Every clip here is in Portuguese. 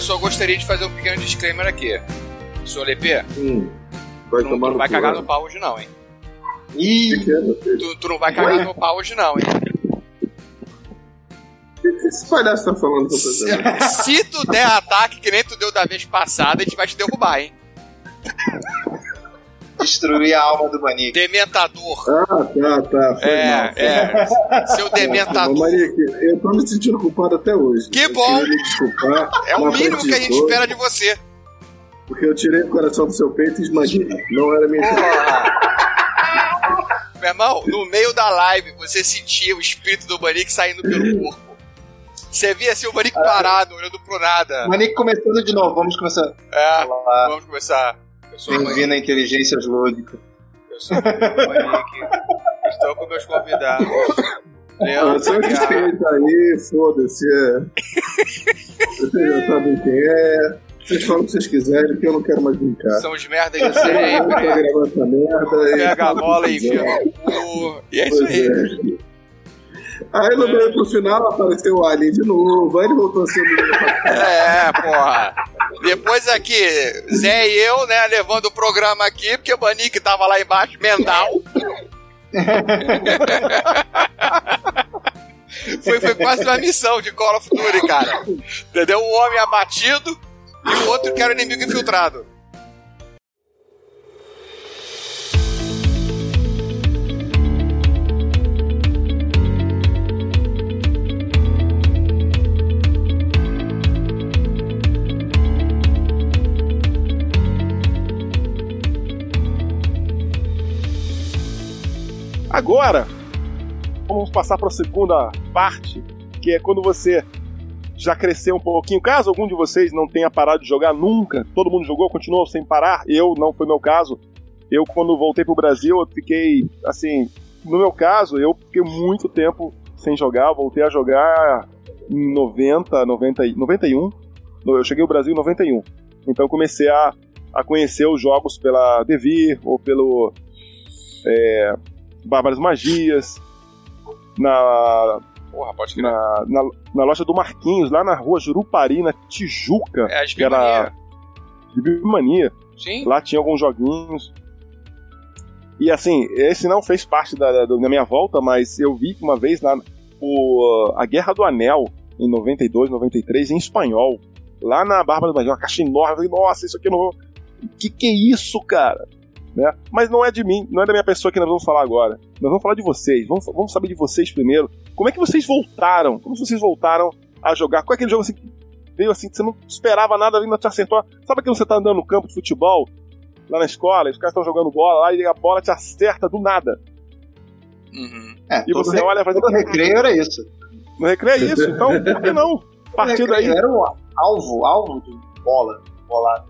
eu só gostaria de fazer um pequeno disclaimer aqui. Senhor Lepê. Vai tu, tomar tu não vai cagar né? no pau hoje não, hein? Ih, que é? Tu, tu não vai cagar no pau hoje não, hein? O que que esse palhaço tá falando com você? se tu der ataque que nem tu deu da vez passada, a gente vai te derrubar, hein? Destruir a alma do Manique. Dementador. Ah, tá, tá. Foi É, mal. é. Seu dementador. Maria, que- eu tô me sentindo culpado até hoje. Que Eu bom. desculpar. É o mínimo que a gente espera de você. Porque eu tirei o coração do seu peito e esmaguei. Não era minha Meu irmão, no meio da live, você sentia o espírito do Manique saindo pelo corpo. Você via assim o Manique parado, olhando pro nada. Manique começando de novo, vamos começar. É, Olá, vamos começar. Sou o Manique. bem-vindo à inteligência lúdica. Eu sou o. Estou com meus convidados. Leandro só Guiar. respeita aí, foda-se. É. Vocês já sabem quem é. Vocês falam o que vocês quiserem, que eu não quero mais brincar. São os merdas tô gravando essa merda. Pega a que bola e enfia no cu. E é isso aí. é. Aí no meio pro final apareceu o Alien de novo, aí ele voltou a ser o menino É, porra. Depois aqui, Zé e eu, né, levando o programa aqui, porque o Manique tava lá embaixo, mental. foi, foi quase uma missão de Call of Duty, cara. Entendeu? Um homem abatido e o outro que era o inimigo infiltrado. Agora, vamos passar para a segunda parte, que é quando você já cresceu um pouquinho. Caso algum de vocês não tenha parado de jogar nunca, todo mundo jogou, continuou sem parar. Eu não foi meu caso. Eu quando voltei pro Brasil, eu fiquei assim, no meu caso, eu fiquei muito tempo sem jogar, voltei a jogar em 90, 90, e- 91. No- Eu cheguei ao Brasil em 91. Então eu comecei a, a conhecer os jogos pela Devir ou pelo é, Bárbaras Magias, na, Porra, pode crer. na, na, na loja do Marquinhos, lá na rua Jurupari, na Tijuca, É, as que era de Bimania. Sim? Lá tinha alguns joguinhos. E assim, esse não fez parte da, da, da minha volta, mas eu vi uma vez na, o, a Guerra do Anel, em 92, 93, em espanhol. Lá na Bárbara do Brasil, uma caixa enorme. Eu falei, nossa, isso aqui não. Que que é isso, cara? Né? Mas não é de mim, não é da minha pessoa que nós vamos falar agora. Nós vamos falar de vocês, vamos, vamos saber de vocês primeiro. Como é que vocês voltaram? Como vocês voltaram a jogar? Qual é aquele jogo assim que veio assim, que você não esperava nada, ainda te acertou? Sabe quando você tá andando no campo de futebol, lá na escola, e os caras estão jogando bola lá e a bola te acerta do nada. Uhum. É, E você olha e faz todo recreio era isso. No recreio é isso, então por que não? Todo Partindo recreio aí, Era um alvo, alvo de bola. Bolada.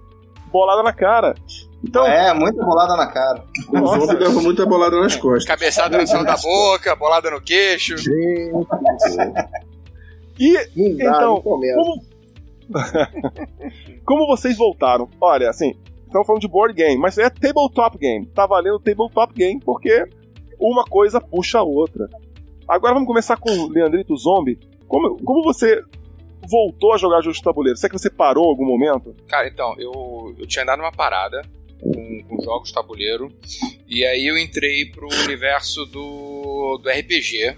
bolada na cara. Então, É, muita bolada na cara. O zombie leva muita bolada nas costas. Cabeçada no céu da boca, bolada no queixo. e Não dá, Então, como... como vocês voltaram? Olha, assim, estamos falando de board game, mas é tabletop game. Tá valendo tabletop game porque uma coisa puxa a outra. Agora vamos começar com o Leandrito Zombie. Como, como você voltou a jogar jogos de tabuleiro? Será que você parou em algum momento? Cara, então, eu, eu tinha andado numa parada com, com jogos tabuleiro. E aí eu entrei pro universo do, do RPG.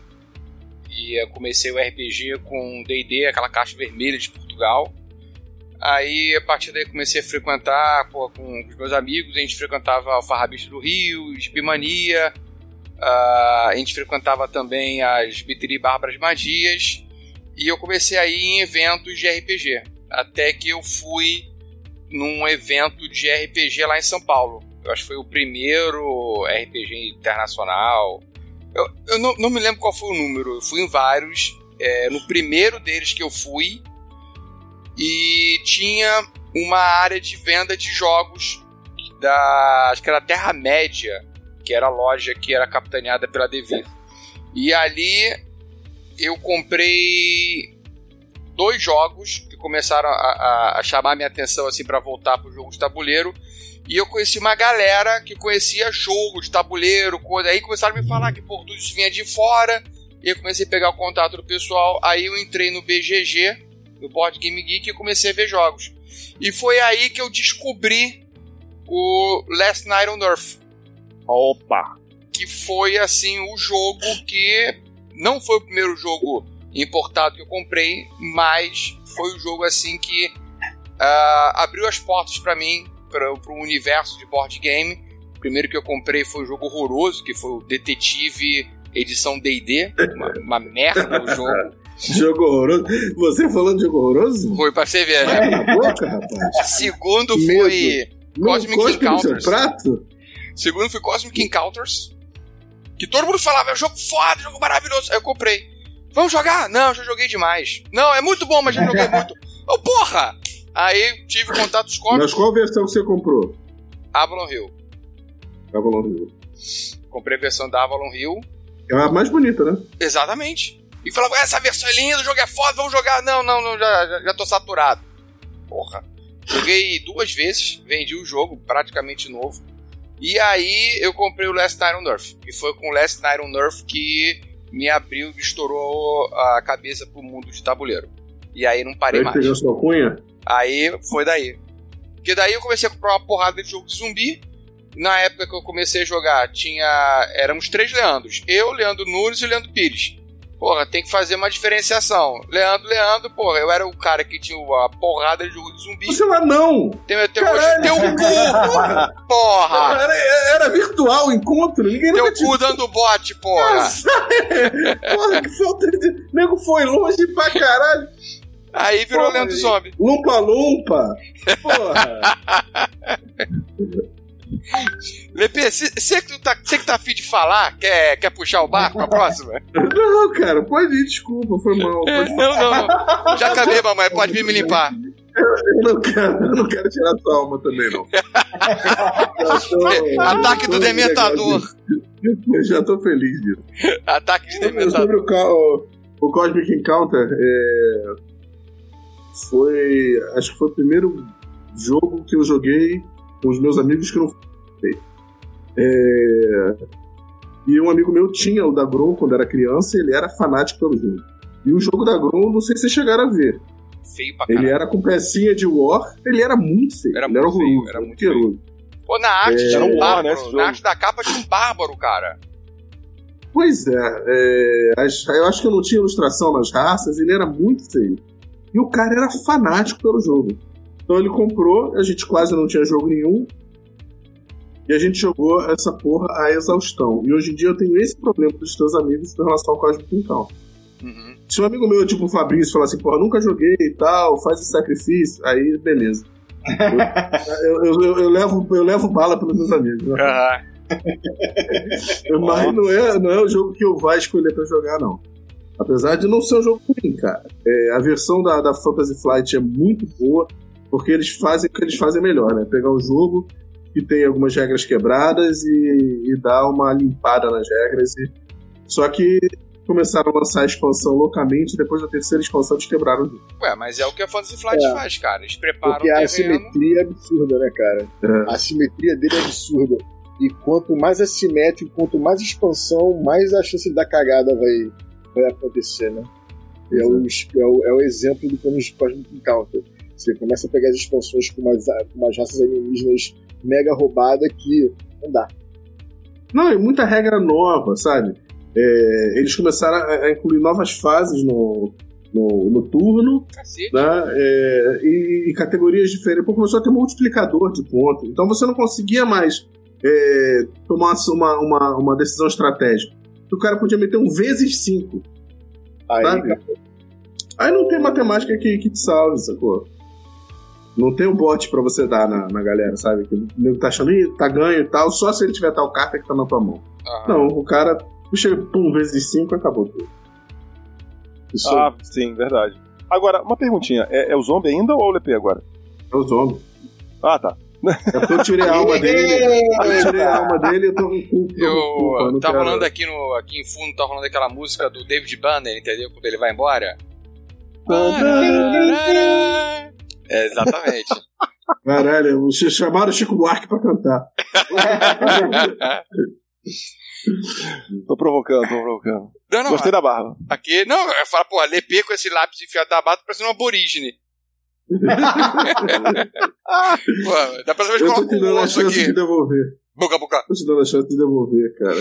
E comecei o RPG com DD, aquela caixa vermelha de Portugal. Aí, a partir daí, comecei a frequentar pô, com os meus amigos. A gente frequentava o Farrabista do Rio, Spimania. ah, a gente frequentava também as Biteri Bárbaras Magias. E eu comecei a ir em eventos de RPG. Até que eu fui num evento de RPG lá em São Paulo. Eu acho que foi o primeiro RPG internacional. Eu, eu não, não me lembro qual foi o número, eu fui em vários. É, no primeiro deles que eu fui, e tinha uma área de venda de jogos da. Acho que era Terra-média, que era a loja que era capitaneada pela Devir. E ali eu comprei dois jogos começaram a, a, a chamar minha atenção assim para voltar pro jogo de tabuleiro. E eu conheci uma galera que conhecia jogo de tabuleiro, coisa. Aí começaram a me falar que pô, tudo isso vinha de fora. E eu comecei a pegar o contato do pessoal. Aí eu entrei no BGG, no Board Game Geek e comecei a ver jogos. E foi aí que eu descobri o Last Night on Earth. Opa! Que foi, assim, o jogo que não foi o primeiro jogo importado que eu comprei, mas foi o jogo, assim, que uh, abriu as portas para mim, para o universo de board game. O primeiro que eu comprei foi um jogo horroroso, que foi o Detetive edição D&D, uma, uma merda o jogo. Jogo horroroso. Você falando de jogo horroroso? Foi pra você ver, Vai né? na boca, rapaz. Segundo foi Cosmic seu Encounters. prato? Segundo foi Cosmic Encounters. Que todo mundo falava, é um jogo foda, jogo maravilhoso. Aí eu comprei. Vamos jogar? Não, já joguei demais. Não, é muito bom, mas já joguei muito. Ô, porra! Aí tive contatos com Mas qual versão que você comprou? Avalon Hill. Avalon Hill. Comprei a versão da Avalon Hill. É a mais bonita, né? Exatamente. E falava, essa versão é linda, o jogo é foda, vamos jogar. Não, não, não, já, já, já tô saturado. Porra. Joguei duas vezes, vendi o jogo, praticamente novo. E aí eu comprei o Last Night on Earth. E foi com o Last Night on Earth que me abriu e estourou a cabeça pro mundo de tabuleiro. E aí não parei Aí mais. pegou sua cunha? Aí foi daí. Porque daí eu comecei a comprar uma porrada de jogo de zumbi. Na época que eu comecei a jogar, tinha. Éramos três Leandros. Eu, Leandro Nunes e Leandro Pires. Porra, tem que fazer uma diferenciação. Leandro, Leandro, porra, eu era o cara que tinha a porrada de jogo de zumbi. Você lá não! Tem, tem, Caralho. teu cu! Porra! Era, era virtual o encontro, ninguém Teu te cu dando bote, porra! Porra, que falta de. O nego foi longe pra caralho. Aí virou Porra, Leandro. Zombie. Lumpa lumpa. Porra. Lepe, você que, tá, cê que tá afim de falar, quer, quer puxar o barco pra próxima? não, cara, pode ir, desculpa, foi mal. É, Pode... não, não, não. Já acabei, mamãe, pode vir me limpar. Eu não quero, eu não quero tirar tua alma também, não. Eu tô- Ataque do eu Dementador. Eu já tô feliz disso. Ataque de Sobre dementador. o, ca- o, o Cosmic Encounter, é, foi. Acho que foi o primeiro jogo que eu joguei com os meus amigos que não foi. É, e um amigo meu tinha o da Grom quando era criança, ele era fanático pelo jogo. E o jogo da Grom, não sei se vocês chegaram a ver. Feio pra Ele era com pecinha de War, ele era muito feio. Era ele era muito feio, horroroso, era muito asqueroso. Pô, na arte É, tinha era um war, né, bárbaro. jogo. na arte da capa tinha um bárbaro, cara. Pois é, é, eu acho que eu não tinha ilustração nas raças, ele era muito feio. E o cara era fanático pelo jogo. Então ele comprou, a gente quase não tinha jogo nenhum. E a gente jogou essa porra à exaustão. E hoje em dia eu tenho esse problema dos teus amigos com relação ao Cosmic Encounter. Uhum. Se um amigo meu, tipo o Fabrício, falar assim, porra, nunca joguei e tal, faz esse sacrifício, aí beleza. Eu, eu- eu- eu levo, eu levo bala pelos meus amigos. né? Mas não é, não é o jogo que eu vá escolher pra jogar, não. Apesar de não ser um jogo ruim, cara. É, a versão da, da Fantasy Flight é muito boa, porque eles fazem o que eles fazem melhor, né? Pegar um jogo que tem algumas regras quebradas e, e dar uma limpada nas regras. E... Só que começaram a lançar a expansão loucamente, depois da terceira expansão eles quebraram o jogo. Ué, mas é o que a Fantasy Flight É. faz, cara. Eles preparam Porque o a terreno. assimetria é absurda, né, cara? É. A assimetria dele é absurda. E quanto mais assimétrico, quanto mais expansão, mais a chance da cagada vai, vai acontecer, né? É o, é, o, é o exemplo do Cosmic Cosmic Encounter. Você começa a pegar as expansões com umas, com umas raças alienígenas mega roubada que não dá. Não, e muita regra nova, sabe? É, eles começaram a, a incluir novas fases no, no, no turno, Cacete. né? É, e, e categorias diferentes. Pô, começou a ter multiplicador de pontos. Então você não conseguia mais é, tomar uma, uma, uma decisão estratégica. O cara podia meter um vezes 5, Aí, sabe? Aí não tem matemática que, que te salve, sacou? Não tem o bot pra você dar na, na galera, sabe? Que o nego tá achando, Ih, tá ganho e tal, só se ele tiver tal carta que tá na tua mão. Aham. Não, o cara puxa pum vezes 5 acabou tudo. isso Ah, sim, verdade. Agora, uma perguntinha. É, é o zombie ainda ou é o LP agora? É o zombie. Ah, tá. É porque eu tirei a alma dele. Eu tirei a alma dele e eu tô com culpa. Eu, culpa, não tá quero- rolando aqui, no, aqui em fundo, tá rolando aquela música do David Banner, entendeu? Quando ele vai embora. É, exatamente. Caralho, vocês chamaram o Chico Buarque pra cantar. Tô provocando, tô provocando. Não, não, Gostei da barba. aqui. Não, eu falo, porra, Lepê com esse lápis enfiado da bata parecendo um aborígene. Pô, dá pra saber que Eu tô te dando a chance aqui. de devolver. Boca a boca. Tô te dando a chance de devolver, cara. Pô,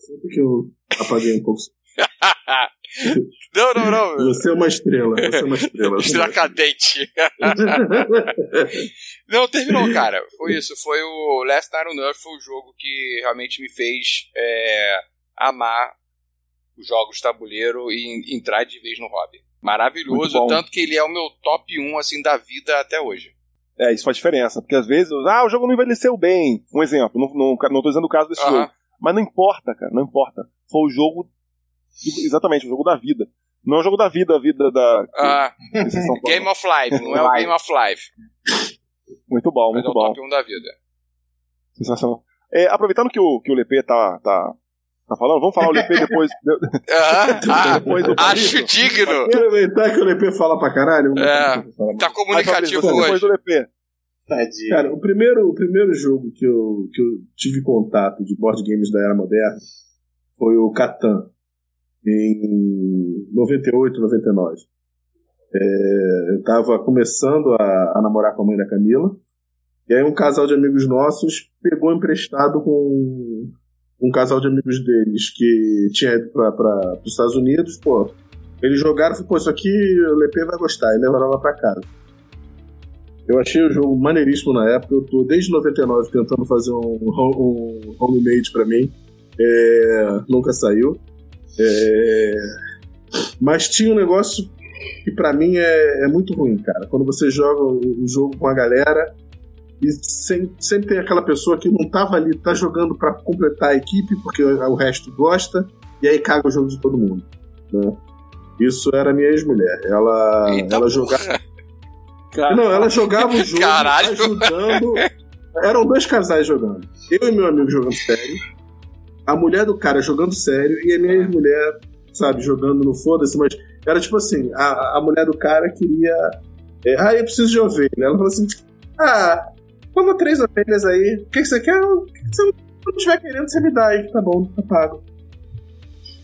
sempre que eu apaguei um pouco. Não, não, não. Você é uma estrela. Você é uma estrela. Estrela cadente. Não, terminou, cara. Foi isso. Foi o Last Night on Earth, foi o jogo que realmente me fez é, amar os jogos de tabuleiro e entrar de vez no hobby. Maravilhoso, tanto que ele é o meu top 1 assim, da vida até hoje. É, isso faz diferença. Porque às vezes, ah, o jogo não envelheceu bem. Um exemplo, não, não, não tô dizendo o caso desse Aham. jogo. Mas não importa, cara, não importa. Foi o jogo. Exatamente, o jogo da vida. Não é o jogo da vida, a vida da. Ah. Game of Life, não é o Game of Life, Muito bom, mas é muito o bom. top 1 da vida. Sensação. É, aproveitando que o, que o Lepê tá, tá, tá falando, vamos falar o Lepê depois. Ah, ah, depois do acho digno. Aproveitar que o LP fala pra caralho. É. Tá comunicativo depois hoje. do Lepê. Tadinho. Cara, o primeiro, o primeiro jogo que eu, que eu tive contato de board games da era moderna foi o Catan, em 98, 99. É, eu tava começando a, a namorar com a mãe da Camila, e aí um casal de amigos nossos pegou emprestado com um casal de amigos deles que tinha ido para os Estados Unidos, pô. Eles jogaram e falaram, pô, isso aqui o Lepê vai gostar, e levaram lá pra casa. Eu achei o jogo maneiríssimo na época. Eu tô desde 99 tentando fazer um, um homemade pra mim. É, nunca saiu. É, mas tinha um negócio que pra mim é, é muito ruim, cara. Quando você joga um jogo com a galera e sem- sempre tem aquela pessoa que não tava ali, tá jogando pra completar a equipe porque o resto gosta e aí caga o jogo de todo mundo. né? Isso era a minha ex-mulher. Ela, Eita ela jogava. Não, ela jogava o jogo Caralho. ajudando. Eram dois casais jogando. Eu e meu amigo jogando sério. A mulher do cara jogando sério e a minha ex-mulher, sabe, jogando no foda-se, mas era tipo assim: a, a mulher do cara queria. é, ah, eu preciso de ovelha. Ela falou assim: ah, toma três ovelhas aí. O que, que você quer? O que que você não estiver querendo, você me dá aí, tá bom, tá pago.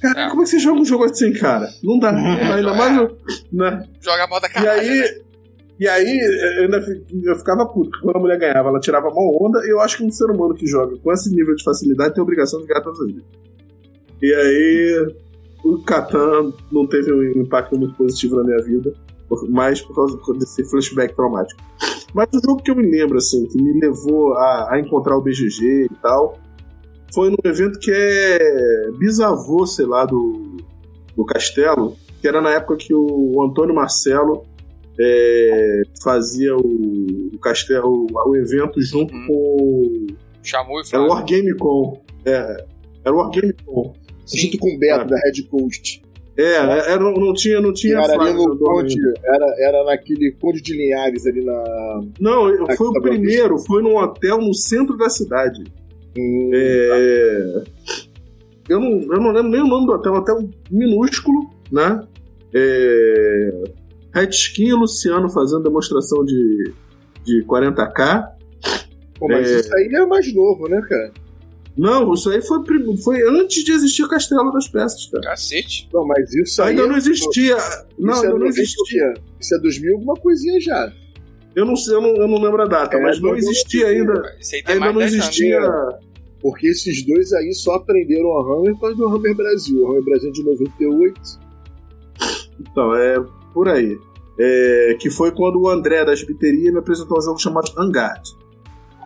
Cara, É. como é que você joga um jogo assim, cara? Não dá. Ainda mais. eu- Né? Joga a bola da E caralho. né? aí, e aí eu, ainda, eu ficava puto, quando a mulher ganhava, ela tirava a mão onda, e eu acho que um ser humano que joga com esse nível de facilidade tem a obrigação de ganhar todas as vezes. E aí, o Catan não teve um impacto muito positivo na minha vida, mais por causa desse flashback traumático. Mas o jogo que eu me lembro, assim, que me levou a, a encontrar o BGG e tal, foi num evento que é bisavô, sei lá, do, do Castelo, que era na época que o Antônio Marcelo é, fazia o, o castelo, o evento junto Uhum. com. Chamou e Era o. Wargame Con. É, era o Wargame Con. Junto com o Beto, Ah. da Red Coast. É, era, não, não tinha, não tinha era ali no Conde, era, era naquele Conde de Linhares, ali na. Não, Ah, foi o tá primeiro, foi num hotel no centro da cidade. Hum, É, eu, não, eu não lembro nem o nome do hotel, um hotel minúsculo, né? É, Red Skin e Luciano fazendo demonstração de, de 40k. Pô, mas é. isso aí é mais novo, né, cara? Não, isso aí foi, foi antes de existir o Castelo das Peças, cara. Cacete. Não, mas isso aí. Ainda é- não existia. Não, isso é ainda não 90 existia. Isso é 2000 alguma coisinha já. Eu não sei, eu não, eu não lembro a data, É, mas não 2000. existia ainda. Ainda não 10 anos. existia. Porque esses dois aí só aprenderam a Hammer por causa do Hammer Brasil. O Hammer Brasil de 98. Então, é por aí. É, que foi quando o André da Gibiteria me apresentou um jogo chamado Angard.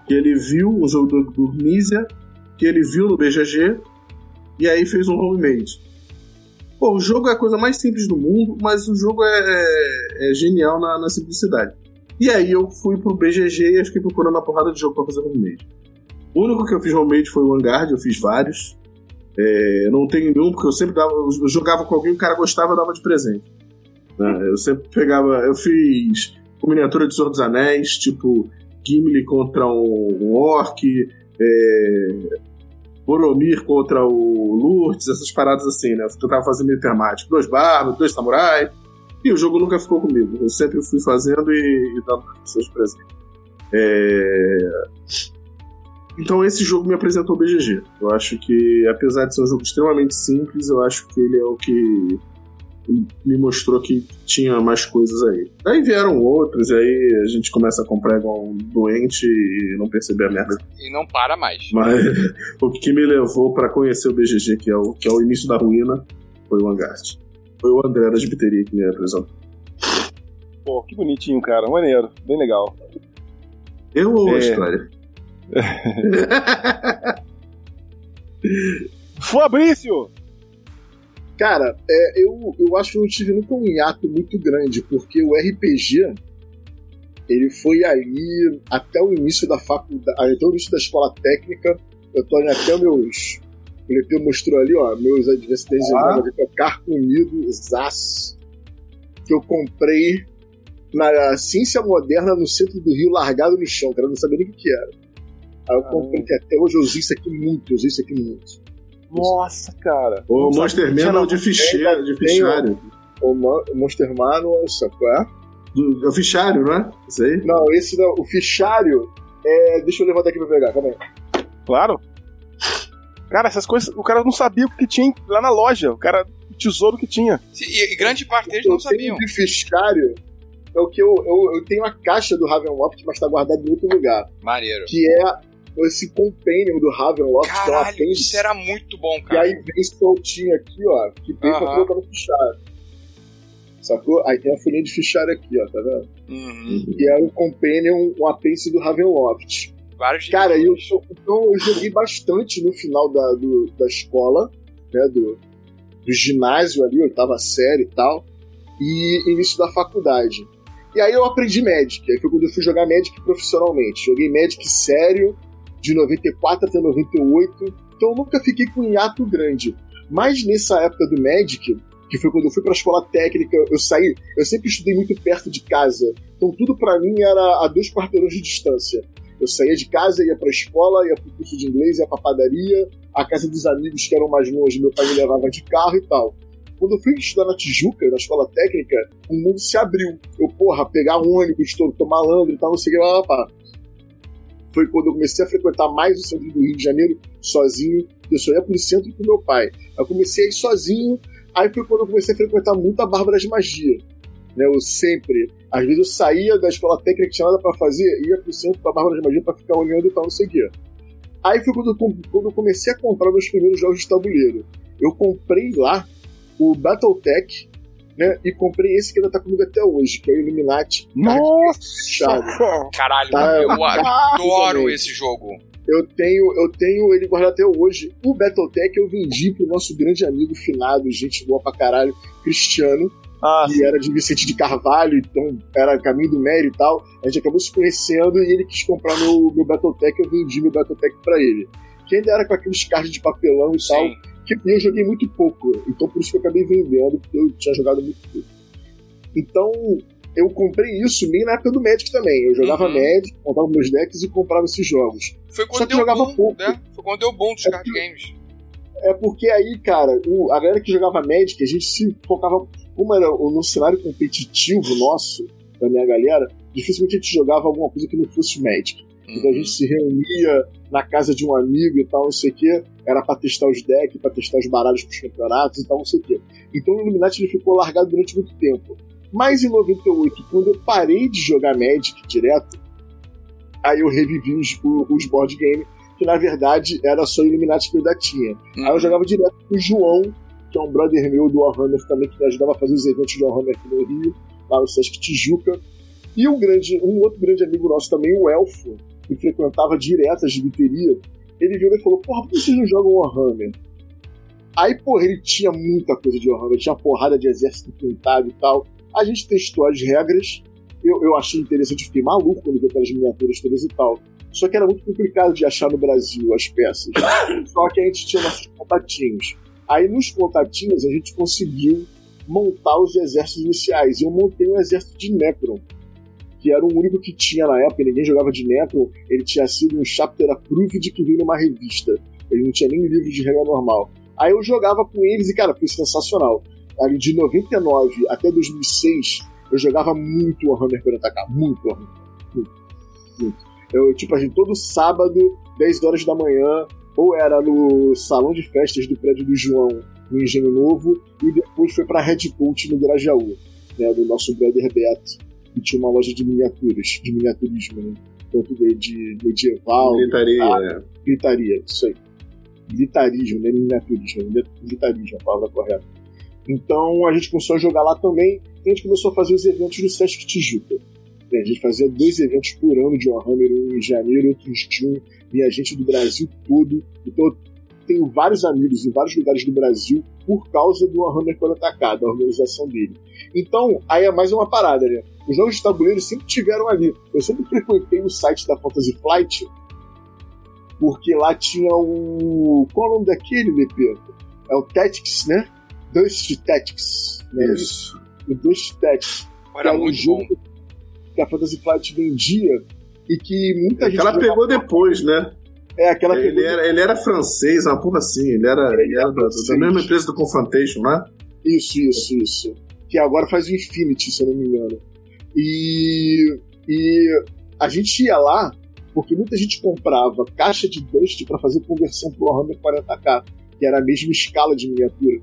Que ele viu, um jogo do, do Nízia, que ele viu no BGG, e aí fez um homemade. Pô, o jogo é a coisa mais simples do mundo, mas o jogo é, é- é genial na, na simplicidade. E aí eu fui pro BGG e fiquei procurando uma porrada de jogo pra fazer homemade. O único que eu fiz homemade foi o Angard, eu fiz vários. É, não tenho nenhum, porque eu sempre dava, eu jogava com alguém, o cara gostava, eu dava de presente. Né? Eu sempre pegava, eu fiz miniatura de Senhor dos Anéis, tipo Gimli contra um, um orc, é, Boromir contra o Lourdes, essas paradas assim, né? Eu tentava fazer meio temático, dois barbos, dois samurais, e o jogo nunca ficou comigo. Eu sempre fui fazendo e, e dando as pessoas de presente. É, Então esse jogo me apresentou o BGG. Eu acho que, apesar de ser um jogo extremamente simples, eu acho que ele é o que me mostrou que tinha mais coisas aí. Aí vieram outros, e aí a gente começa a comprar igual um doente e não perceber a merda. E não para mais. Mas o que me levou pra conhecer o BGG, que é o, que é o início da ruína, foi o Angard. Foi o André da Gibiteria que me apresentou. Pô, que bonitinho, cara. Maneiro. Bem legal. Eu ou a É. história? Fabrício! Cara, é, eu, eu acho que eu não tive nunca um hiato muito grande, porque o RPG ele foi ali até o início da faculdade, até o início da escola técnica. Eu tô até meus. O Lepeu mostrou ali, ó, meus adversidades Ah. ah. carcomido, zaço, que eu comprei na ciência moderna no centro do Rio, largado no chão, cara. Não sabia nem o que, era. Aí eu comprei, que até hoje eu usei isso aqui muito, eu usei isso aqui muito. Nossa, cara. O Monster Manual na- de, ficheiro, de fichário. O o Monster Manual, sacou? É? Do, é o fichário, não é? Isso aí? Não, esse não. O fichário. É, deixa eu levantar aqui pra pegar, calma aí. Claro. Cara, essas coisas. O cara não sabia o que tinha lá na loja. O cara. O tesouro que tinha. E, e grande parte deles não sabiam. de fichário. É o que eu, eu, eu tenho a caixa do Ravenloft, mas tá guardado em outro lugar. Maneiro. Que é esse companion do Ravenloft, que é Caralho, apêndice. isso era muito bom, E cara. aí vem soltinho aqui, ó, que vem pra Aham. colocar no fichário. Sacou? Aí tem a folhinha de fichário aqui, ó, tá vendo? Uhum. E é o companion, um apêndice do Ravenloft. Vários Cara, eu, então eu joguei bastante no final da, do- da escola, né, do, do ginásio ali, oitava série e tal, e início da faculdade. E aí eu aprendi Magic, aí foi quando eu fui jogar Magic profissionalmente. Joguei Magic sério, de 94 até 98, então eu nunca fiquei com um hiato grande. Mas nessa época do Magic, que foi quando eu fui pra escola técnica, eu saí, eu sempre estudei muito perto de casa, então tudo pra mim era a dois quarteirões de distância. Eu saía de casa, ia pra escola, ia pro curso de inglês, ia pra padaria, a casa dos amigos que eram mais longe, meu pai me levava de carro e tal. Quando eu fui estudar na Tijuca, na escola técnica, o mundo se abriu. Eu, porra, pegar ônibus, todo, tô malandro e tal, não sei o que lá, pá. Foi quando eu comecei a frequentar mais o centro do Rio de Janeiro, sozinho. Eu só ia pro centro com meu pai. Eu comecei a ir sozinho, aí foi quando eu comecei a frequentar muito a Bárbara de Magia. Né, eu sempre, às vezes eu saía da escola técnica que tinha nada pra fazer, ia pro centro da Bárbara de Magia pra ficar olhando e tal, não sei o quê. Aí foi quando eu, quando eu comecei a comprar meus primeiros jogos de tabuleiro. Eu comprei lá o Battletech, né? E comprei esse que ainda tá comigo até hoje, que é o Illuminati. Nossa! Chave. Caralho, Tá, eu tá, adoro esse jogo. Eu tenho, eu tenho ele guardado até hoje. O Battletech eu vendi pro nosso grande amigo finado, gente boa pra caralho, Cristiano, Ah, que era de Vicente de Carvalho, então era caminho do Mério e tal. A gente acabou se conhecendo e ele quis comprar meu, meu Battletech, eu vendi meu Battletech pra ele. Que ainda era com aqueles cards de papelão e tal, Sim. Que eu joguei muito pouco, então por isso que eu acabei vendendo, porque eu tinha jogado muito pouco. Então, eu comprei isso meio na época do Magic também. Eu jogava Uhum. Magic, comprava meus decks e comprava esses jogos. Foi Só quando que deu jogava boom, pouco. né? Foi quando deu bom dos É card games. É porque aí, cara, o- a galera que jogava Magic, a gente se focava. Como era no cenário competitivo nosso, da minha galera, dificilmente a gente jogava alguma coisa que não fosse Magic. Então a Uhum. gente se reunia na casa de um amigo e tal, não sei o quê. Era pra testar os decks, pra testar os baralhos pros campeonatos e tal, não sei o quê. Então o Illuminati ele ficou largado durante muito tempo. Mas em 98, quando eu parei de jogar Magic direto, aí eu revivi os, o- os board game, que na verdade era só Illuminati que eu ainda tinha. Aí eu jogava direto com o João, que é um brother meu do Warhammer também, que me ajudava a fazer os eventos de Warhammer aqui no Rio, lá no Sesc Tijuca. E um, grande, um outro grande amigo nosso também, o Elfo, que frequentava direto a gibiteria, ele virou e falou, porra, por que vocês não jogam Warhammer? Aí, porra, ele tinha muita coisa de Warhammer, tinha porrada de exército pintado e tal. A gente testou as regras, eu, eu achei interessante, fiquei maluco quando vi aquelas miniaturas todas e tal. Só que era muito complicado de achar no Brasil as peças. Só que a gente tinha nossos contatinhos. Aí nos contatinhos a gente conseguiu montar os exércitos iniciais. E eu montei um exército de Necron, que era o único que tinha na época, ninguém jogava de Necron. Ele tinha sido um chapter approved que veio numa revista. Ele não tinha nem livro de regra normal. Aí eu jogava com eles e, cara, foi sensacional. Ali de 99 até 2006, eu jogava muito Warhammer para atacar. Muito Warhammer. Muito. Muito. Eu, tipo, assim, todo sábado 10 horas da manhã, ou era no salão de festas do prédio do João, no Engenho Novo, e depois foi pra Red Cult no Grajaú, né, do nosso brother Beto, que tinha uma loja de miniaturas, de miniaturismo, né? Tanto de, de medieval, Militaria, ah, né? gritaria, isso aí. Militarismo, né? Miniaturismo, militarismo, a palavra correta. Então a gente começou a jogar lá também e a gente começou a fazer os eventos no Sesc Tijuca. Né, A gente fazia dois eventos por ano de Warhammer, um em janeiro e outro em junho, e a gente do Brasil todo. Então eu tenho vários amigos em vários lugares do Brasil por causa do Warhammer 40k, da organização dele. Então, aí é mais uma parada, né? Os jogos de tabuleiro sempre tiveram ali. Eu sempre frequentei o site da Fantasy Flight, porque lá tinha o. Qual é o nome daquele, DP? É o Tactics, né? Dust Tactics. Né? Isso. O Dust Tactics. que Era era um muito jogo bom. que a Fantasy Flight vendia e que muita gente. Ela jogava- pegou depois, né? É, aquela Ele era, ele era francês, uma porra assim. Ele era, ele era da, da mesma empresa do Confrontation, né? Isso, isso, isso. Que agora faz o Infinity, se eu não me engano. E, e a gente ia lá porque muita gente comprava caixa de Dust para fazer conversão pro Warhammer 40k, que era a mesma escala de miniatura.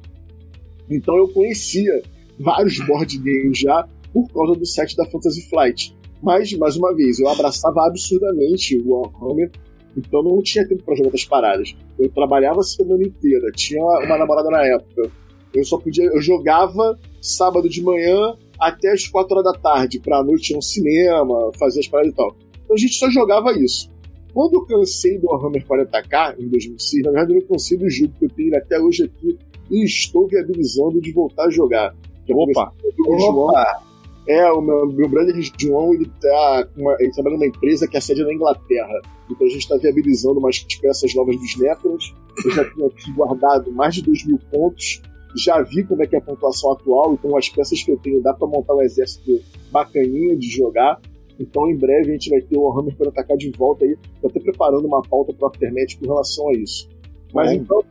Então eu conhecia vários board games já por causa do set da Fantasy Flight. Mas, mais uma vez, eu abraçava absurdamente o Warhammer, então não tinha tempo para jogar outras paradas. Eu trabalhava a semana inteira, tinha uma namorada na época. Eu só podia. Eu jogava sábado de manhã até as 4 horas da tarde, pra noite ir ao cinema, fazer as paradas e tal. Então a gente só jogava isso. Quando eu cansei do Warhammer 40k em 2006, na verdade eu não cansei do jogo que eu tenho ele até hoje aqui e estou viabilizando de voltar a jogar. Que é Opa! o João, Opa! é, o meu, meu brother João, ele, tá uma- ele trabalha numa empresa que é sede na Inglaterra. Então a gente está viabilizando umas peças novas dos Necrons. Eu já tinha aqui guardado mais de 2 mil pontos. Já vi como é que é a pontuação atual. Então as peças que eu tenho dá para montar um exército bacaninho de jogar. Então em breve a gente vai ter o Warhammer para atacar de volta aí. Tô até preparando uma pauta para Aftermath com relação a isso. Mas Bom. então.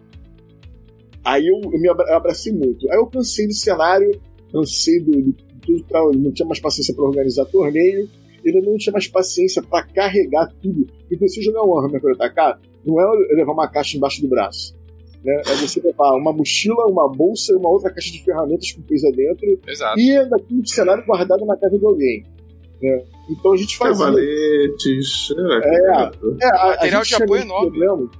Aí eu, eu me abracei muito. Aí eu cansei do cenário, cansei do, do tudo não tinha mais paciência para organizar torneio, ele não tinha mais paciência para carregar tudo. E você jogar um Warhammer para atacar, não é levar uma caixa embaixo do braço. Né? É você levar uma mochila, uma bolsa e uma outra caixa de ferramentas com coisa dentro Exato. e o cenário guardado na casa de alguém. né? Então a gente fazia. Cavaletes. É, É. É, a, a Material gente de tinha apoio menos enorme. problema.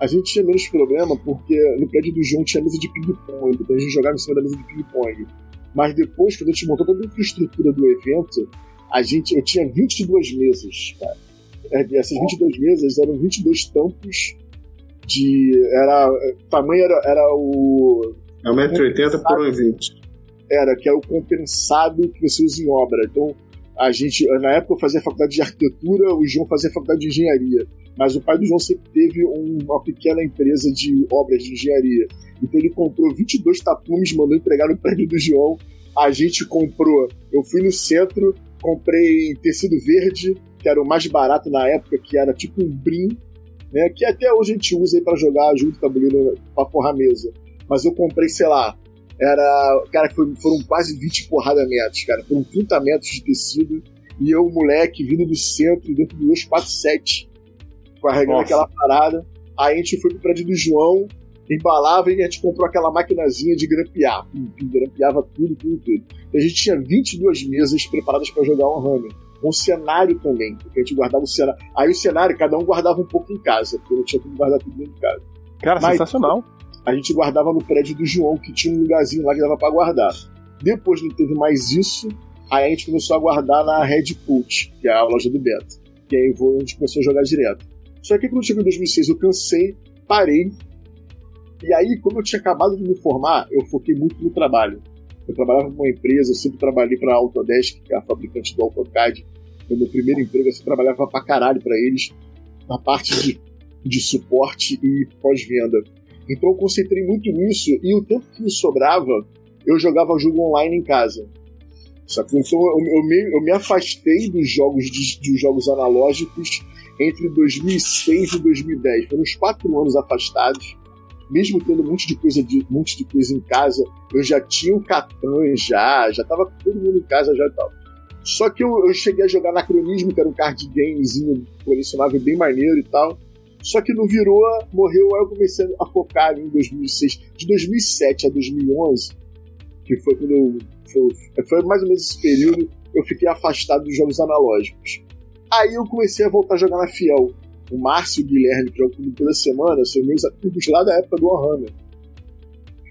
A gente tinha menos problema porque no prédio do João tinha mesa de ping-pong, então a gente jogava em cima da mesa de ping-pong. Mas depois, quando a gente montou toda a infraestrutura do evento, a gente, eu tinha 22 mesas, cara. É, e Essas 22 mesas eram 22 tampos de. Era, o tamanho era, era o. É 1,80m por 1,20m. Era, que era o compensado que você usa em obra. Então, a gente, na época eu fazia faculdade de arquitetura, o João fazia faculdade de engenharia. Mas o pai do João sempre teve um- uma pequena empresa de obras de engenharia. Então ele comprou 22 tapumes, mandou entregar no prédio do João. A gente comprou. Eu fui no centro, comprei tecido verde, que era o mais barato na época, que era tipo um brim, né? Que até hoje a gente usa aí pra jogar junto tabuleiro pra forrar a mesa. Mas eu comprei, sei lá, era. Cara, foi- foram quase 20 porrada metros, cara. Foram 30 metros de tecido. E eu, moleque, vindo do centro, dentro do 247, carregando Nossa. aquela parada. Aí a gente foi pro prédio do João, embalava e a gente comprou aquela maquinazinha de grampear. Grampeava tudo, tudo, tudo. E a gente tinha 22 mesas preparadas para jogar um Hammer. Um cenário também, porque a gente guardava o cenário. Aí o cenário, cada um guardava um pouco em casa, porque não tinha como guardar tudo dentro de casa. Cara, Mas- sensacional. A gente guardava no prédio do João, que tinha um lugarzinho lá que dava para guardar. Depois não teve mais isso, aí a gente começou a guardar na Red Cult, que é a loja do Beto. Que aí a gente começou a jogar direto. Só que quando chegou em 2006 eu cansei, parei. E aí, como eu tinha acabado de me formar, eu foquei muito no trabalho. Eu trabalhava numa empresa, eu sempre trabalhei para a Autodesk, que é a fabricante do AutoCAD. Foi meu primeiro emprego, eu sempre trabalhava pra caralho para eles, na parte de, de suporte e pós-venda. Então eu concentrei muito nisso e o tempo que me sobrava, eu jogava jogo online em casa. Sacou? Então eu, eu me, eu me afastei dos jogos, de, jogos analógicos entre 2006 e 2010. Foram uns quatro anos afastados. Mesmo tendo um monte de coisa, de, um monte de coisa em casa, eu já tinha o Catan já, já tava todo mundo em casa já e tal. Só que eu, eu cheguei a jogar Anacronismo, que era um card gamezinho colecionável bem maneiro e tal. Só que não virou, morreu, aí eu comecei a focar em 2006. De 2007 a 2011, que foi quando eu. Foi, foi mais ou menos esse período, eu fiquei afastado dos jogos analógicos. Aí eu comecei a voltar a jogar na Fiel. O Márcio Guilherme, que jogam comigo toda semana, são meus amigos lá da época do Warhammer.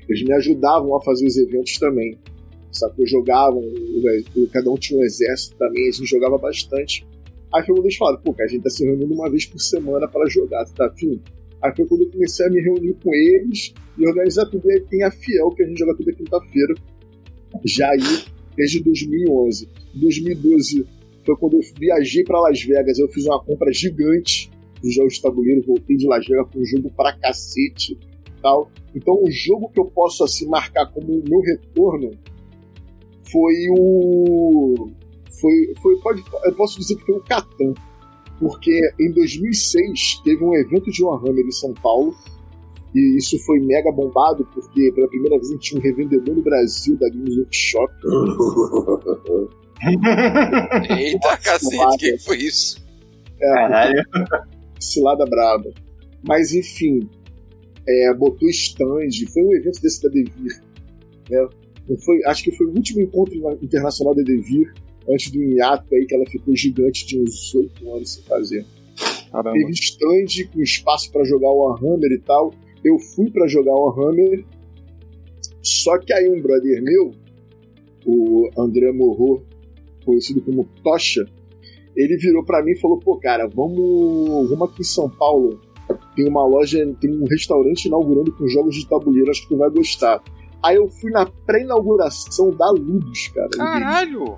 Eles me ajudavam a fazer os eventos também. Sacou? Jogavam, cada um tinha um exército também, a gente jogava bastante. Aí foi quando eles falaram, pô, a gente tá se reunindo uma vez por semana para jogar, tá afim? Aí foi quando eu comecei a me reunir com eles e organizar tudo. E aí tem a Fiel, que a gente joga toda quinta-feira, já aí desde 2011. Em 2012 foi quando eu viajei para Las Vegas, eu fiz uma compra gigante de jogos de tabuleiro, voltei de Las Vegas com um jogo pra cacete tal. Então o jogo que eu posso assim marcar como o meu retorno foi o foi, foi pode, eu posso dizer que foi o Catan, porque em 2006 teve um evento de Warhammer em São Paulo e isso foi mega bombado porque pela primeira vez a gente tinha um revendedor no Brasil da Games Workshop. Eita cacete, o que foi isso? É, Caralho. Cilada braba. Mas enfim, é, botou stand, foi um evento desse da Devir. Né? Foi, acho que foi o último encontro internacional da Devir, antes do hiato aí que ela ficou gigante de uns oito anos sem fazer. Caramba. Teve stand com espaço para jogar o Warhammer e tal. Eu fui para jogar o Warhammer, só que aí um brother meu, o André Morro, conhecido como Tocha, ele virou para mim e falou: pô, cara, vamos, vamos aqui em São Paulo. Tem uma loja, tem um restaurante inaugurando com jogos de tabuleiro, acho que tu vai gostar. Aí eu fui na pré-inauguração da Ludus, cara. Caralho!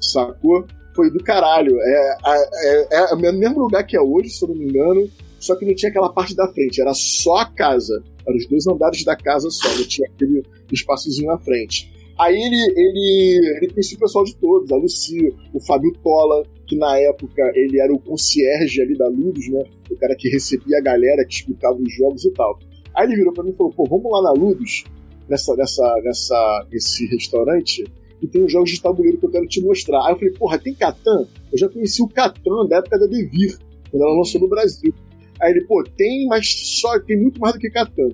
Sacou? Foi do caralho. É, é, é, é o mesmo lugar que é hoje, se eu não me engano, só que não tinha aquela parte da frente, era só a casa. Eram os dois andares da casa só, não tinha aquele espaçozinho na frente. Aí ele, ele, ele conhecia o pessoal de todos, a Lucia, o Fábio Tola, que na época ele era o concierge ali da Ludus, né? O cara que recebia a galera, que explicava os jogos e tal. Aí ele virou pra mim e falou, pô, vamos lá na Ludus, nessa, nessa, nessa, nesse restaurante, e tem uns jogos de tabuleiro que eu quero te mostrar. Aí eu falei, porra, tem Catan? Eu já conheci o Catan da época da Devir, quando ela lançou no Brasil. Aí ele, pô, tem, mas só tem muito mais do que Catan.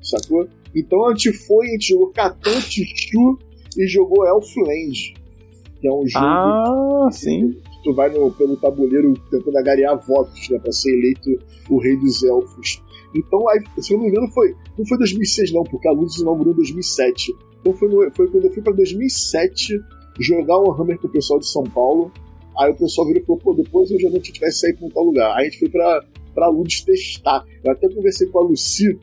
Sacou? Então a gente foi, a gente jogou Catan, Tichu e jogou Elfland, que é um jogo. Ah, sim. Tu vai no, pelo tabuleiro tentando agariar votos, né, pra ser eleito o rei dos elfos. Então, aí, se eu não me engano, foi, não foi 2006, não, porque a Luz inaugurou em 2007. Então foi, no, foi quando eu fui pra 2007 jogar o Hammer com o pessoal de São Paulo. Aí o pessoal virou e falou, pô, depois hoje a gente vai sair pra um tal lugar. Aí a gente foi pra, pra Luz testar. Eu até conversei com a Lucy,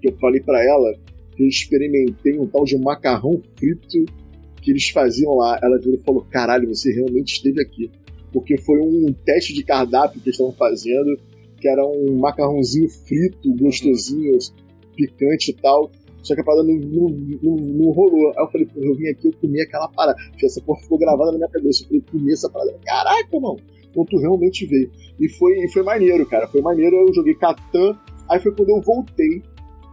que eu falei para ela que eu experimentei um tal de macarrão frito que eles faziam lá. Ela virou e falou: Caralho, você realmente esteve aqui. Porque foi um teste de cardápio que eles estavam fazendo, que era um macarrãozinho frito, gostosinho, picante e tal. Só que a parada não, não, não, não rolou. Aí eu falei, eu vim aqui, eu comi aquela parada. Essa porra ficou gravada na minha cabeça. Eu falei, comi essa parada. Caraca, mano. Então tu realmente veio. E foi, e foi maneiro, cara. Foi maneiro. Eu joguei Catan. Aí foi quando eu voltei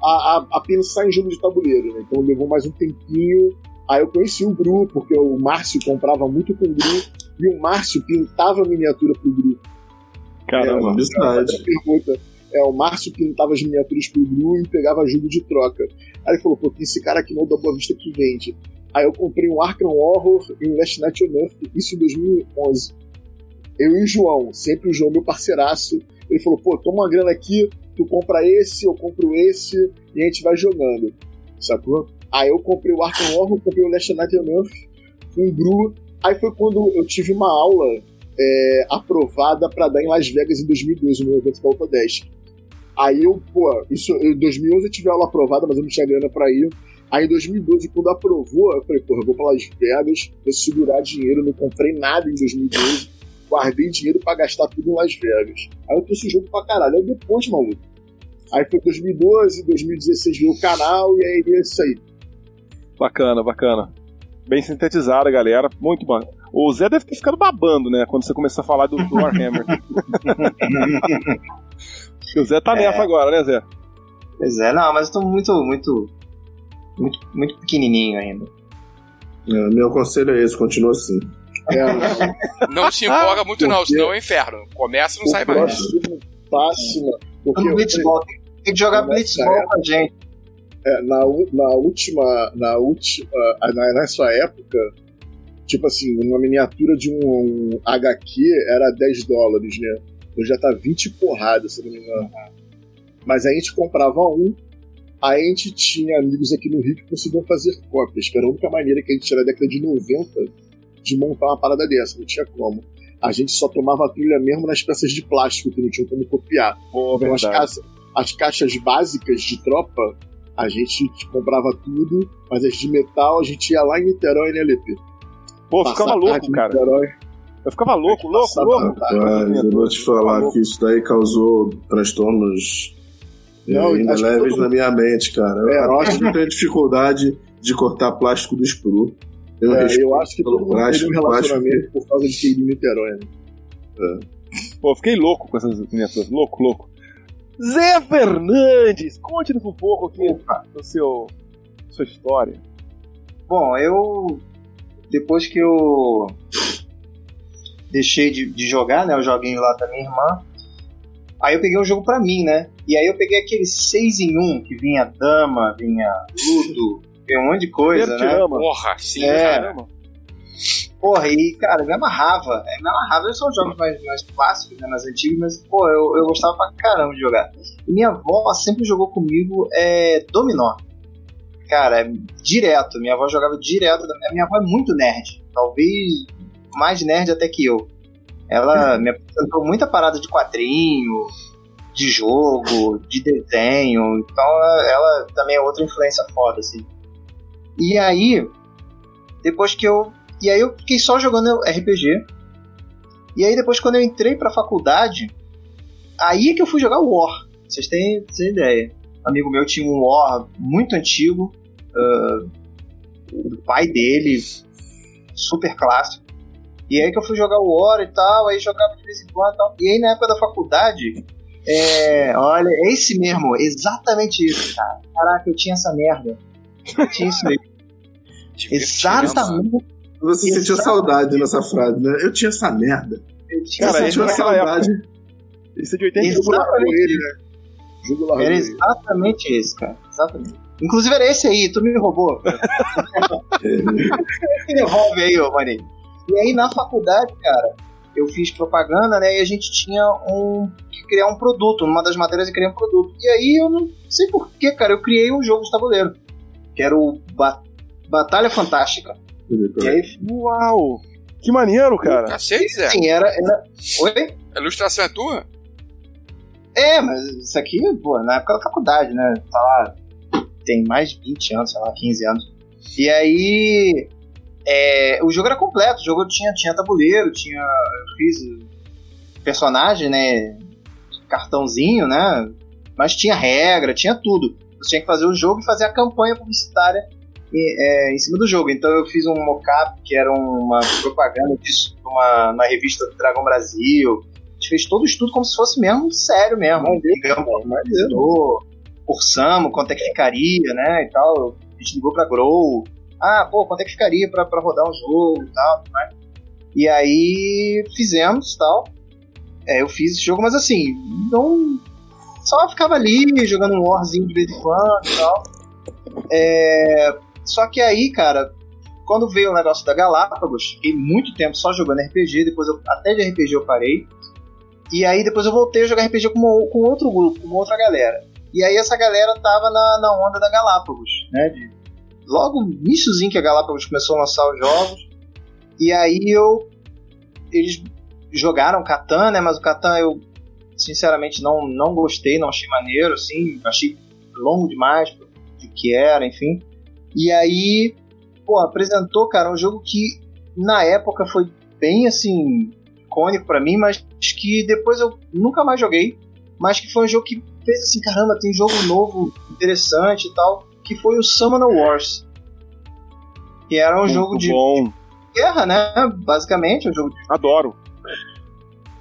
a, a, a, pensar em jogo de tabuleiro, né? Então levou mais um tempinho. Aí eu conheci o Gru, porque o Márcio comprava muito com o Gru, e o Márcio pintava miniatura pro Gru. Caramba, é, pergunta. É, o Márcio pintava as miniaturas pro Gru e pegava jogo de troca. Aí ele falou, pô, tem esse cara aqui no da Boa Vista que vende. Aí eu comprei um Arkham Horror e um Last Night on Earth, isso em 2011. Eu e o João, sempre o João, meu parceiraço, ele falou, pô, toma uma grana aqui, tu compra esse, eu compro esse, e a gente vai jogando, sacou? Aí eu comprei o Arkham Horror, comprei o Last Night com o Gru. Aí foi quando eu tive uma aula é, aprovada para dar em Las Vegas em 2012, no evento da Autodesk. Aí eu, pô, isso, em 2011 eu tive aula aprovada, mas eu não tinha grana pra ir. Aí em 2012, quando aprovou, eu falei, pô, eu vou pra Las Vegas, vou segurar dinheiro, não comprei nada em 2012, guardei dinheiro para gastar tudo em Las Vegas. Aí eu trouxe o jogo pra caralho. Aí depois, maluco, Aí foi 2012, 2016 veio o canal e aí é isso aí. Bacana, bacana. Bem sintetizada, galera. Muito bom. O Zé deve ter ficado babando, né? Quando você começou a falar do, do Warhammer. o Zé tá é. nessa agora, né, Zé? Pois é, não, mas eu tô muito, muito, muito, muito pequenininho ainda. É, meu conselho é esse, continua assim. É, não. se empolga muito, não, senão é o inferno. Começa e não sai próximo, mais. Porque No eu- Blitzball, tem, que jogar Blitzball com a gente. É, na, na última. Na última. Na, nessa época, tipo assim, uma miniatura de um, um HQ era 10 dólares, né? Hoje já tá 20 porrada, se não me engano. Mas a gente comprava um, aí a gente tinha amigos aqui no Rio que conseguiam fazer cópias, que era a única maneira que a gente tinha na década de 90 de montar uma parada dessa, não tinha como. A gente só tomava a trilha mesmo nas peças de plástico, que não tinha como copiar. Pô, Então, as, caixas, as caixas básicas de tropa, a gente comprava tudo, mas as de metal a gente ia lá em Niterói, né, LP? Pô, eu ficava louco, cara. Niterói. Eu ficava louco, louco, Passava louco. Rapaz, eu vou te falar que isso daí causou transtornos eh, Não, ainda leves todo- na minha mente, cara. É, eu eu acho que eu tenho dificuldade de cortar plástico do Spru. Eu É, eu acho que todo pelo mundo teve plástico, um relacionamento por causa de ter ido em Niterói, né? Pô, eu fiquei louco com essas miniaturas. Louco, louco. Zé Fernandes, conte-nos um pouco aqui do seu sua história. Bom, eu. Depois que eu deixei de, de jogar, né? O joguinho lá da minha irmã. Aí eu peguei um jogo pra mim, né? E aí eu peguei aquele 6 em 1 que vinha dama, vinha ludo, vinha um monte de coisa, né? Vertirama. Porra, sim, É. cara. Caramba. Porra, e cara, me amarrava. É, me amarrava. São jogos mais, mais clássicos, né? Mais antigos, mas, pô, eu, eu gostava pra caramba de jogar. E minha avó sempre jogou comigo é, Dominó. Cara, é, direto. Minha avó jogava direto. A minha avó é muito nerd. Talvez mais nerd até que eu. Ela me apresentou muita parada de quadrinho, de jogo, de desenho. Então ela, ela também é outra influência foda, assim. E aí, depois que eu. E aí eu fiquei só jogando RPG. E aí depois quando eu entrei pra faculdade, aí é que eu fui jogar War. Vocês têm, vocês têm ideia. Um amigo meu tinha um War muito antigo. ah, do pai dele, super clássico. E aí que eu fui jogar o War e tal, aí jogava de vez em quando e tal. E aí na época da faculdade, é, olha, é esse mesmo, exatamente isso, cara. Caraca, eu tinha essa merda. Eu tinha isso mesmo. Divertido, Exatamente. Você sentia Exato. saudade nessa frase, né? Eu tinha essa merda. Eu tinha Cara, eu isso naquela saudade. Isso é de 80 Jogo largou Exatamente. ele, né? Era exatamente esse, cara. Exatamente. Inclusive era esse aí, tu me roubou. Me devolve aí, ô maninho. E aí na faculdade, cara, eu fiz propaganda, né? E a gente tinha um que criar um produto. Numa das matérias eu criei um produto. E aí eu não sei porquê, cara, eu criei um jogo de tabuleiro. Que era o Ba- Batalha Fantástica. E aí, Uau! Que maneiro, cara. Cacete, Zé. sim, era. era... Oi? A ilustração é tua? É, mas isso aqui, pô, na época da faculdade, né? Tá lá, tem mais de 20 anos, sei lá, 15 anos. E aí, é, o jogo era completo, o jogo tinha, tinha tabuleiro, tinha. Eu fiz personagem, né? Cartãozinho, né? Mas tinha regra, tinha tudo. Você tinha que fazer o jogo e fazer a campanha publicitária é, em cima do jogo. Então eu fiz um mockup que era uma propaganda disso numa, na revista do Dragão Brasil. A gente fez todo o estudo como se fosse mesmo sério mesmo. Ligamos, ligou, orçamos quanto é que ficaria, né? E tal. A gente ligou pra Grow. Ah, pô, quanto é que ficaria pra, pra rodar um jogo e tal, mais. E aí fizemos tal. É, eu fiz esse jogo, mas assim, não. Só ficava ali jogando um warzinho de vez em quando e tal. É, só que aí, cara, quando veio o negócio da Galápagos, fiquei muito tempo só jogando RPG, depois eu, até de RPG eu parei. E aí depois eu voltei a jogar RPG com, uma- com outro grupo, com outra galera. E aí essa galera tava na, na onda da Galápagos, né? De, logo iníciozinho que a Galápagos começou a lançar os jogos. E aí eu. Eles jogaram Catan, né? Mas o Catan eu sinceramente não, não gostei, não achei maneiro, assim, achei longo demais do que era, enfim. E aí, pô, apresentou, cara, um jogo que na época foi bem assim icônico pra mim, mas que depois eu nunca mais joguei, mas que foi um jogo que fez assim, caramba, tem jogo novo, interessante e tal, que foi o Summoner Wars. Que era um Muito jogo de bom. guerra, né? Basicamente, um jogo de Adoro.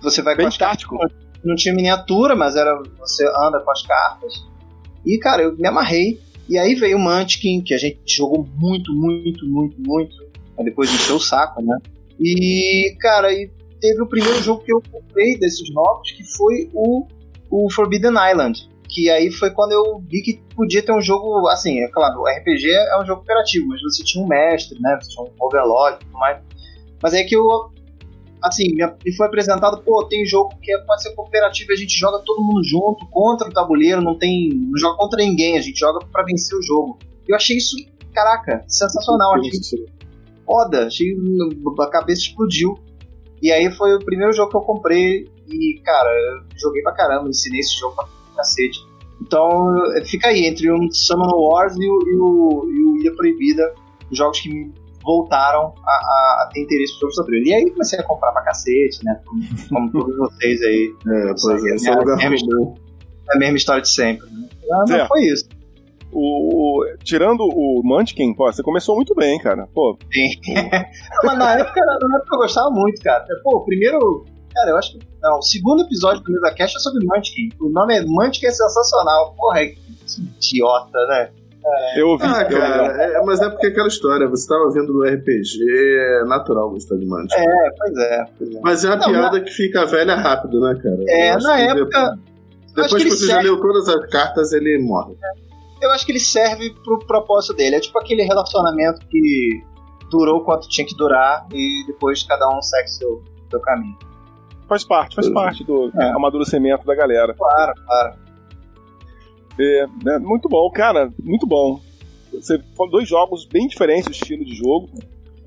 você vai Bem com as cartas. tático. Não tinha miniatura, mas era você anda com as cartas. E cara, eu me amarrei. E aí veio o Munchkin, que a gente jogou muito, muito, muito, muito. Depois encheu o saco, né? E, cara, e teve o primeiro jogo que eu comprei desses novos, que foi o o Forbidden Island. Que aí foi quando eu vi que podia ter um jogo, assim, é claro, o RPG é um jogo cooperativo, mas você tinha um mestre, né? Você tinha um overlord e tudo mais. Mas é que eu, assim, me foi apresentado, pô, tem jogo que pode ser cooperativo, a gente joga todo mundo junto, contra o tabuleiro, não tem. não joga contra ninguém, a gente joga para vencer o jogo. Eu achei isso, caraca, sensacional, achei foda, achei. a cabeça explodiu. E aí foi o primeiro jogo que eu comprei e, cara, eu joguei pra caramba, ensinei esse jogo pra cacete. Então, fica aí, entre um Summon Wars e o, e o, e o Ilha Proibida, jogos que me voltaram a, a, a ter interesse por de E aí comecei a comprar pra cacete, né? Como, como todos vocês aí. É, pois é, é, lugar é, a mesma história de sempre. Né? Ah, mas foi isso. O, o, tirando o Munchkin, pô, você começou muito bem, cara. Pô. Sim. mas na época, na época eu gostava muito, cara. Pô, o primeiro. Cara, eu acho que. Não, o segundo episódio do Mesa Cash é sobre Munchkin. O nome é Munchkin é sensacional. Porra, que idiota, né? Eu ouvi. Ah, cara, é, mas é porque aquela história, você tava vendo no RPG, é natural gostar de Munchkin. É, pois é. Pois é. Mas é uma não, piada na... que fica velha rápido, né, cara? É, na época. Depois, depois que, que você serve... já leu todas as cartas, ele morre. É eu acho que ele serve pro propósito dele. É tipo aquele relacionamento que durou quanto tinha que durar e depois cada um segue seu, seu caminho. Faz parte, faz parte do é. amadurecimento da galera. Claro, claro. É, é, muito bom, cara, muito bom. Você falou dois jogos bem diferentes do estilo de jogo.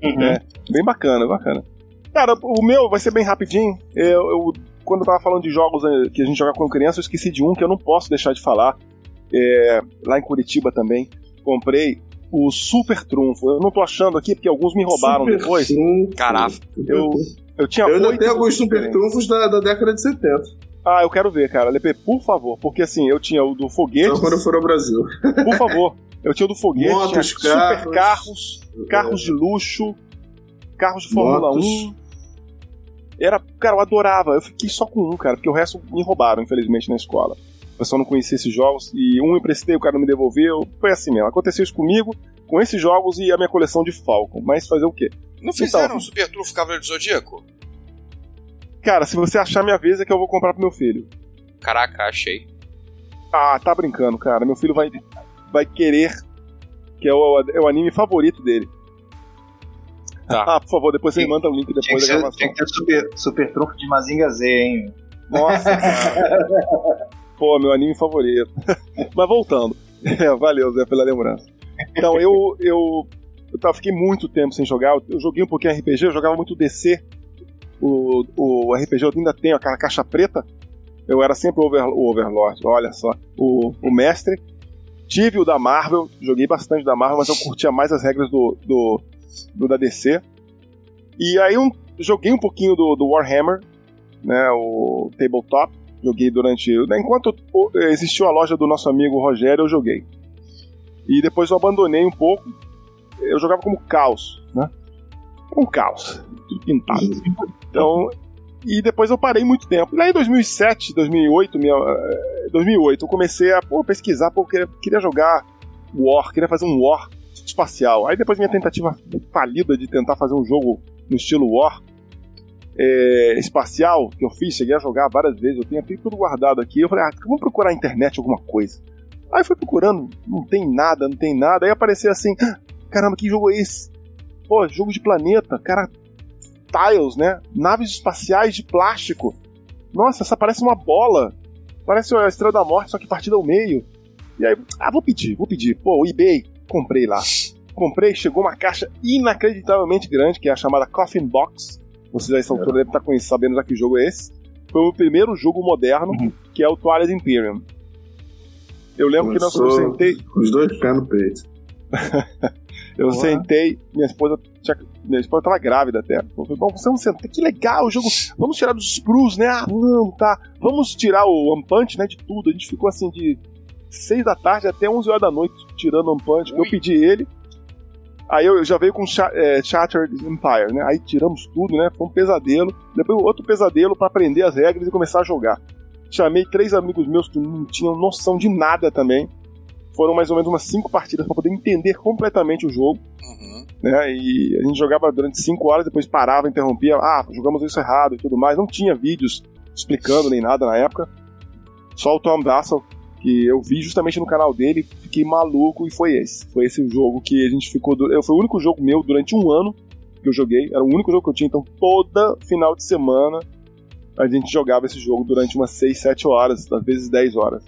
Uhum. É, bem bacana, bacana. Cara, o meu vai ser bem rapidinho. Eu, eu, quando eu tava falando de jogos eh, que a gente joga com criança, eu esqueci de um que eu não posso deixar de falar é, lá em Curitiba também, comprei o Super Trunfo. Eu não tô achando aqui porque alguns me roubaram super depois. Caraca. Eu, eu tinha Eu ainda tenho alguns Super Trunfos da, da década de 70. Ah, eu quero ver, cara. Lepe, por favor. Porque assim, eu tinha o do foguete. Só quando eu for ao Brasil. Por favor. Eu tinha o do foguete, Motos, tinha carros, super carros, carros é. de luxo, carros de Fórmula Motos. 1. Era, cara, eu adorava. Eu fiquei só com um, cara, porque o resto me roubaram, infelizmente, na escola o pessoal não conhecia esses jogos, e um emprestei, o cara não me devolveu. Foi assim mesmo. Aconteceu isso comigo, com esses jogos e a minha coleção de Falcon. Mas fazer o quê? Não fizeram então, um Super Trufo Cavaleiro do Zodíaco? Cara, se você achar minha vez é que eu vou comprar pro meu filho. Caraca, achei. Ah, tá brincando, cara. Meu filho vai, vai querer, que é o, é o anime favorito dele. Tá. Ah, por favor, depois você me manda o link depois da gravação. Tinha que ter super, super trunfo de Mazinga Z, hein? Nossa, cara. Pô, meu anime favorito. Mas voltando. É, valeu, Zé, pela lembrança. Então, eu, eu, eu tava, fiquei muito tempo sem jogar. Eu joguei um pouquinho RPG, eu jogava muito DC. O, o RPG ainda tenho aquela caixa preta. Eu era sempre o, over, o Overlord, olha só. O, o mestre. Tive o da Marvel, joguei bastante da Marvel, mas eu curtia mais as regras do, do, do da DC. E aí um, joguei um pouquinho do, do Warhammer, né, o Tabletop. Joguei durante. Né, enquanto existiu a loja do nosso amigo Rogério, eu joguei. E depois eu abandonei um pouco. Eu jogava como caos, né? Um caos. Tudo pintado. Então. E depois eu parei muito tempo. Lá em 2007, 2008, minha, 2008, eu comecei a pô, pesquisar, porque eu queria jogar War, queria fazer um War espacial. Aí depois minha tentativa falida de tentar fazer um jogo no estilo War, é, espacial que eu fiz, cheguei a jogar várias vezes, eu tenho até tudo guardado aqui. Eu falei, ah, vamos procurar na internet alguma coisa. Aí fui procurando, não tem nada, não tem nada. Aí apareceu assim, ah, caramba, que jogo é esse? Pô, jogo de planeta, cara, tiles, né? Naves espaciais de plástico. Nossa, essa parece uma bola. Parece a Estrela da Morte, só que partida ao meio. E aí, ah, vou pedir, vou pedir. Pô, o eBay, comprei lá. Comprei, chegou uma caixa inacreditavelmente grande, que é a chamada Coffin Box vocês a essa altura devem estar conhecendo, sabendo já que jogo é esse. Foi o primeiro jogo moderno, uhum. que é o Twilight Imperium. Eu lembro Começou que nós, eu sentei. Os dois pés no peito. eu sentei, minha esposa tinha, minha esposa estava grávida até. Eu falei, bom, você não senta, que legal o jogo. Vamos tirar dos sprues, né? Ah, vamos, tá. Vamos tirar o Ampante, né? De tudo. A gente ficou assim de 6 da tarde até 11 horas da noite tirando o Ampante. Eu pedi ele. Aí eu já veio com é, Shattered Empire, né? Aí tiramos tudo, né? Foi um pesadelo. Depois outro pesadelo para aprender as regras e começar a jogar. Chamei três amigos meus que não tinham noção de nada também. Foram mais ou menos umas cinco partidas para poder entender completamente o jogo. Né? E a gente jogava durante cinco horas, depois parava, interrompia. Ah, jogamos isso errado e tudo mais. Não tinha vídeos explicando nem nada na época. Só o Tom Dassel, que eu vi justamente no canal dele, fiquei maluco e foi esse. Foi esse o jogo que a gente ficou. du- Foi o único jogo meu durante um ano que eu joguei. Era o único jogo que eu tinha, então toda final de semana a gente jogava esse jogo durante umas 6, 7 horas, às vezes 10 horas.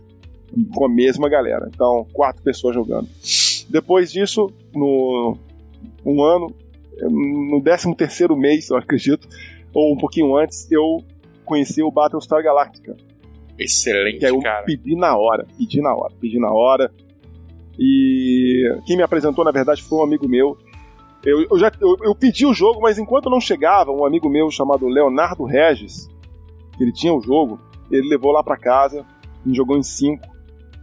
Com a mesma galera. Então, quatro pessoas jogando. Depois disso, no um ano, no 13 terceiro mês, eu acredito, ou um pouquinho antes, eu conheci o Battlestar Galactica. Excelente, Que aí eu cara. pedi na hora, pedi na hora, pedi na hora. E quem me apresentou, na verdade, foi um amigo meu. Eu, eu já eu, eu pedi o jogo, mas enquanto não chegava, um amigo meu chamado Leonardo Regis, que ele tinha o jogo, ele levou lá pra casa, me jogou em 5.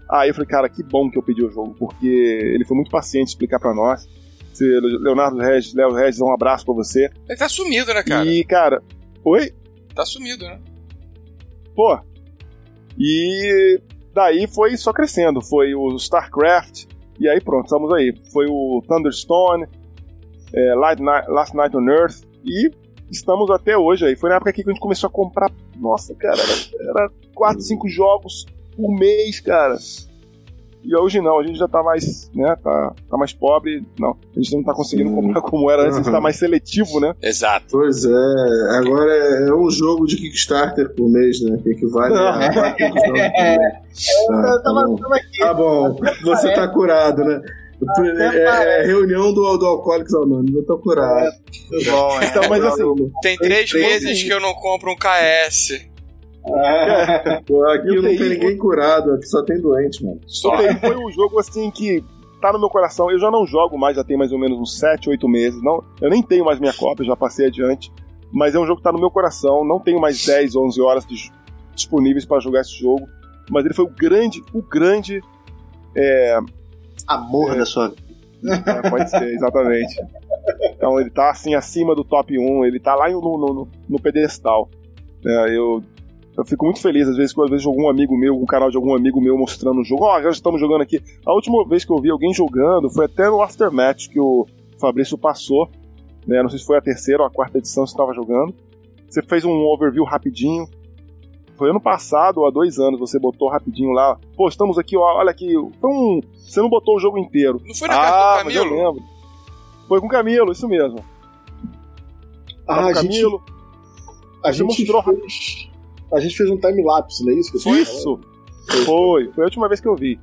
Aí eu falei, cara, que bom que eu pedi o jogo, porque ele foi muito paciente explicar pra nós. Leonardo Regis, Léo Regis, um abraço pra você. Ele tá sumido, né, cara? E, cara, oi? Tá sumido, né? Pô. E daí foi só crescendo. Foi o StarCraft, e aí pronto, estamos aí. Foi o Thunderstone, é, Last Night on Earth, e estamos até hoje aí. Foi na época que a gente começou a comprar. Nossa, cara, era 4, 5 jogos por mês, cara. E hoje não, a gente já tá mais, né, tá, tá mais pobre, não, a gente não tá conseguindo Sim. comprar como era antes, a gente tá mais seletivo, né? Exato. Pois é, agora é, é um jogo de Kickstarter por mês, né? Que equivale a mês. Tá, Eu tá tava, bom. tava aqui. Tá bom, você tá curado, né? É, é reunião do, do Alcoólicos Anônimos, eu tô curado. Tudo bom, é. Então, mas assim, Tem três meses que eu não compro um KS. Pô, aqui o não tem ninguém curado, aqui só tem doente, mano. Só. O TI foi um jogo assim que tá no meu coração. Eu já não jogo mais, já tem mais ou menos uns 7, 8 meses. Não, eu nem tenho mais minha cópia, já passei adiante. Mas é um jogo que tá no meu coração. Não tenho mais 10, 11 horas de- disponíveis para jogar esse jogo. Mas ele foi o grande, o grande. Amor da sua vida. é, pode ser, exatamente. Então ele tá assim acima do top 1, ele tá lá no, no, no- no pedestal. É, eu, eu fico muito feliz, às vezes, quando às vezes algum amigo meu, um canal de algum amigo meu mostrando o jogo, ó, agora estamos jogando aqui. A última vez que eu vi alguém jogando foi até no Aftermatch que o Fabrício passou, né? Não sei se foi a terceira ou a quarta edição que você estava jogando. Você fez um overview rapidinho. Foi ano passado ou há dois anos, você botou rapidinho lá. Pô, estamos aqui, ó, olha aqui. Foi um. Você não botou o jogo inteiro. Não foi na casa do mas eu Camilo? lembro. Foi com o Camilo, isso mesmo. Ah, Tava a o gente, Camilo. a gente mostrou fez, a gente fez um time-lapse, não é isso? que Isso! Foi, foi a última vez que eu vi.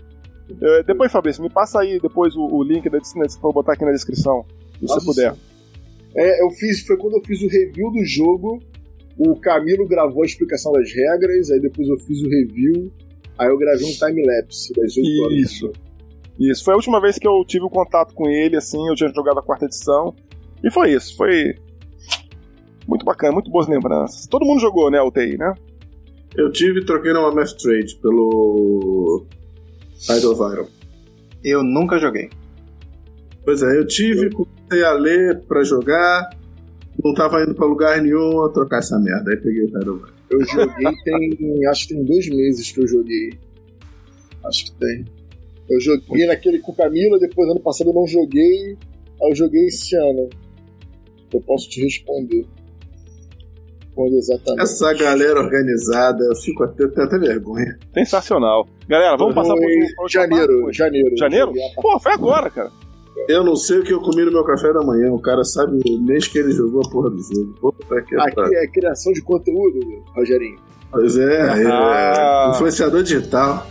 É, depois, Fabrício, me passa aí depois o, o link da, des- pra eu botar aqui na descrição, se você puder. É, eu fiz, foi quando eu fiz o review do jogo. O Camilo gravou a explicação das regras, aí depois eu fiz o review, aí eu gravei um time-lapse das 8 horas. Isso. Isso, foi a última vez que eu tive o contato com ele, assim, eu tinha jogado a quarta edição. E foi isso, foi muito bacana, muito boas lembranças. Todo mundo jogou, né, o TI, né? Eu tive e troquei numa Math Trade pelo of Iron. Eu nunca joguei. Pois é, eu tive, comecei a ler pra jogar, não tava indo pra lugar nenhum, eu trocar essa merda. Aí peguei o of Iron. Eu joguei tem. acho que tem dois meses que eu joguei. Acho que tem. Eu joguei naquele com Camila, depois ano passado eu não joguei. Aí eu joguei esse ano. Eu posso te responder. Quando exatamente. Essa galera organizada, eu fico até, tenho até vergonha. Sensacional. Galera, vamos passar por último- janeiro, janeiro. Janeiro? Pô, foi agora, cara. Eu não sei o que eu comi no meu café da manhã, o cara sabe o mês que ele jogou a porra do jogo. Pariu. Aqui é criação de conteúdo, Rogerinho. Pois é, é, Ah. influenciador digital.